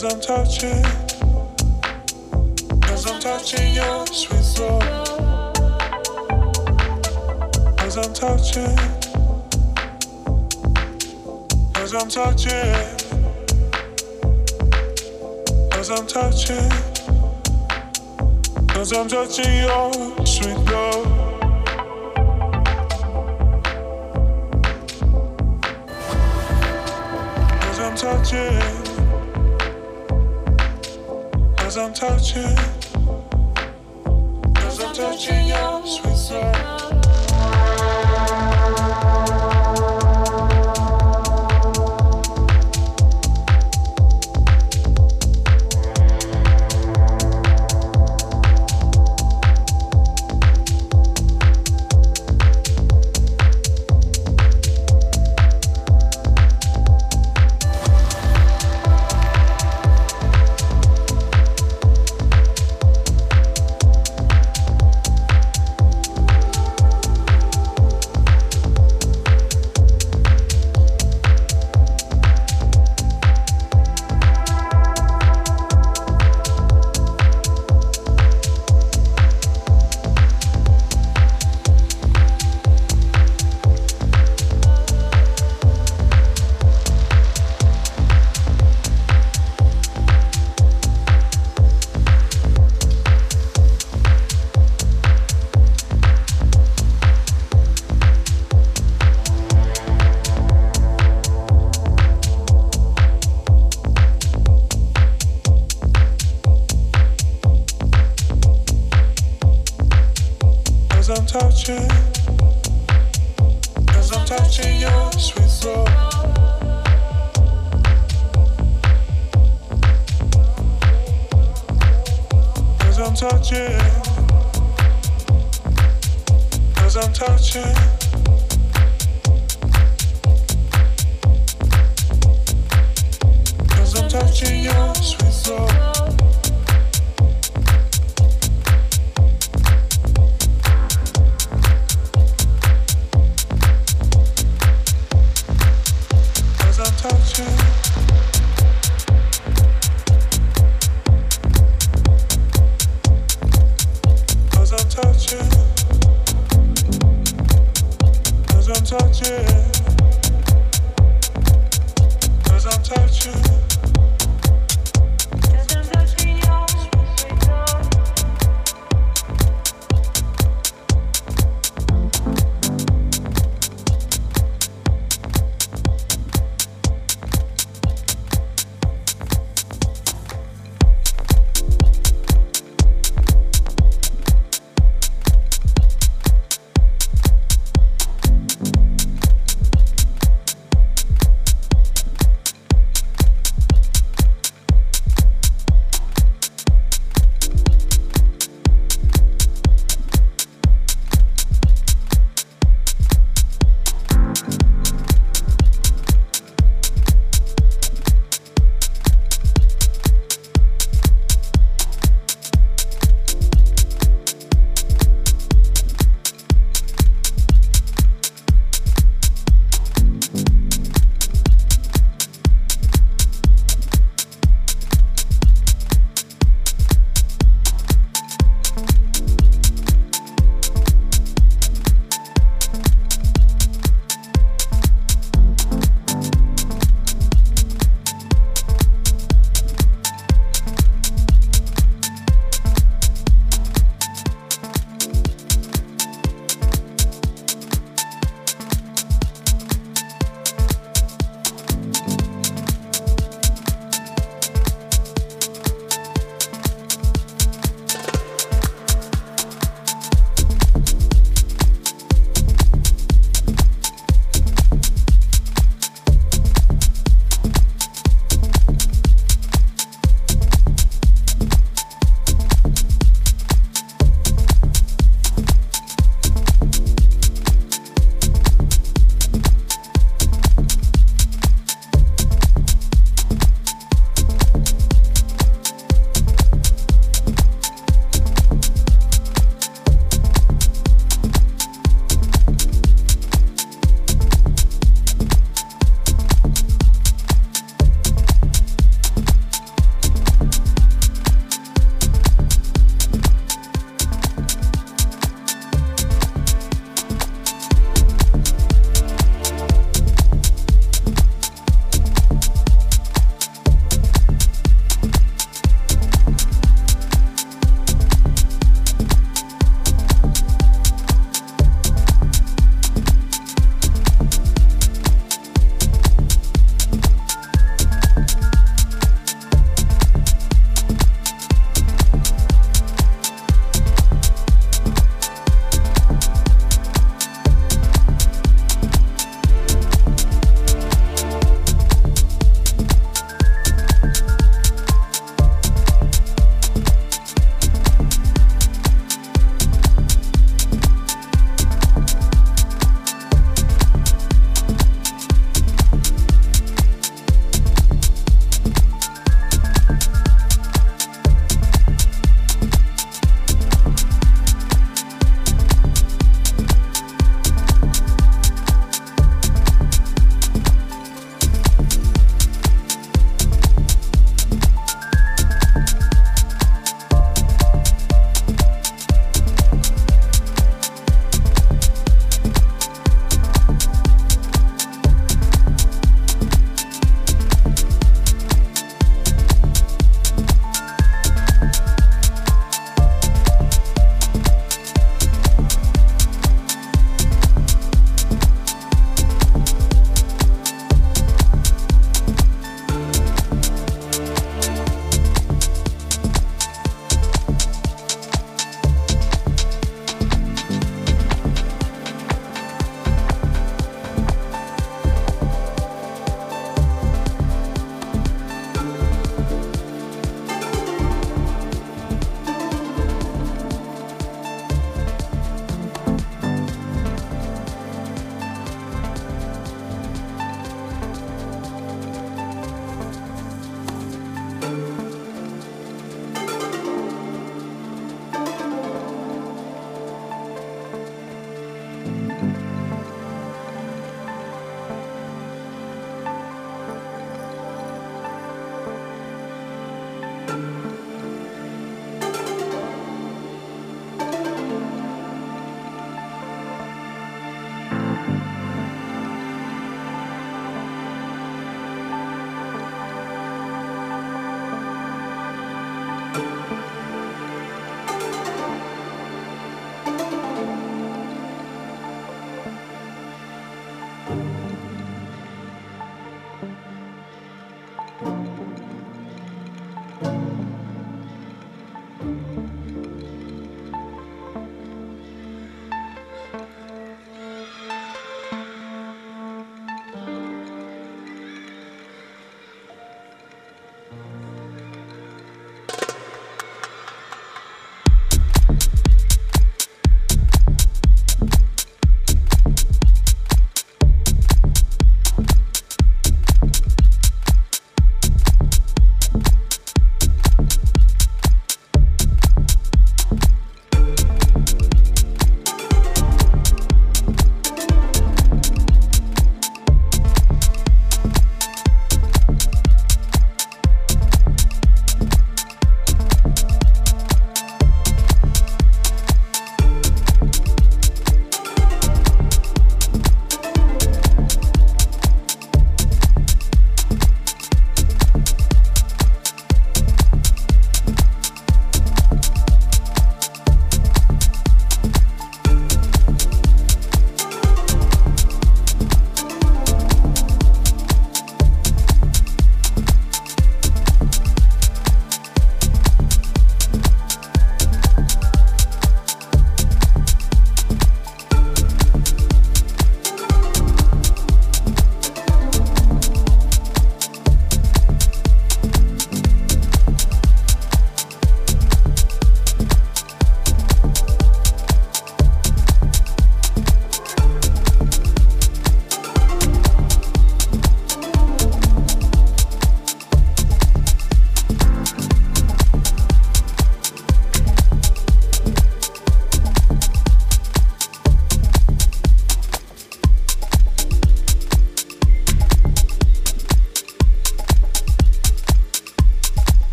Cause I'm touching, cause I'm touching your sweet soul. Cause I'm touching, cause I'm touching, cause I'm touching, cause I'm touching your sweet love. Cause I'm touching. Cause I'm touching, cause I'm touching you.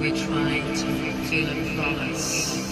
We trying to fulfill a promise?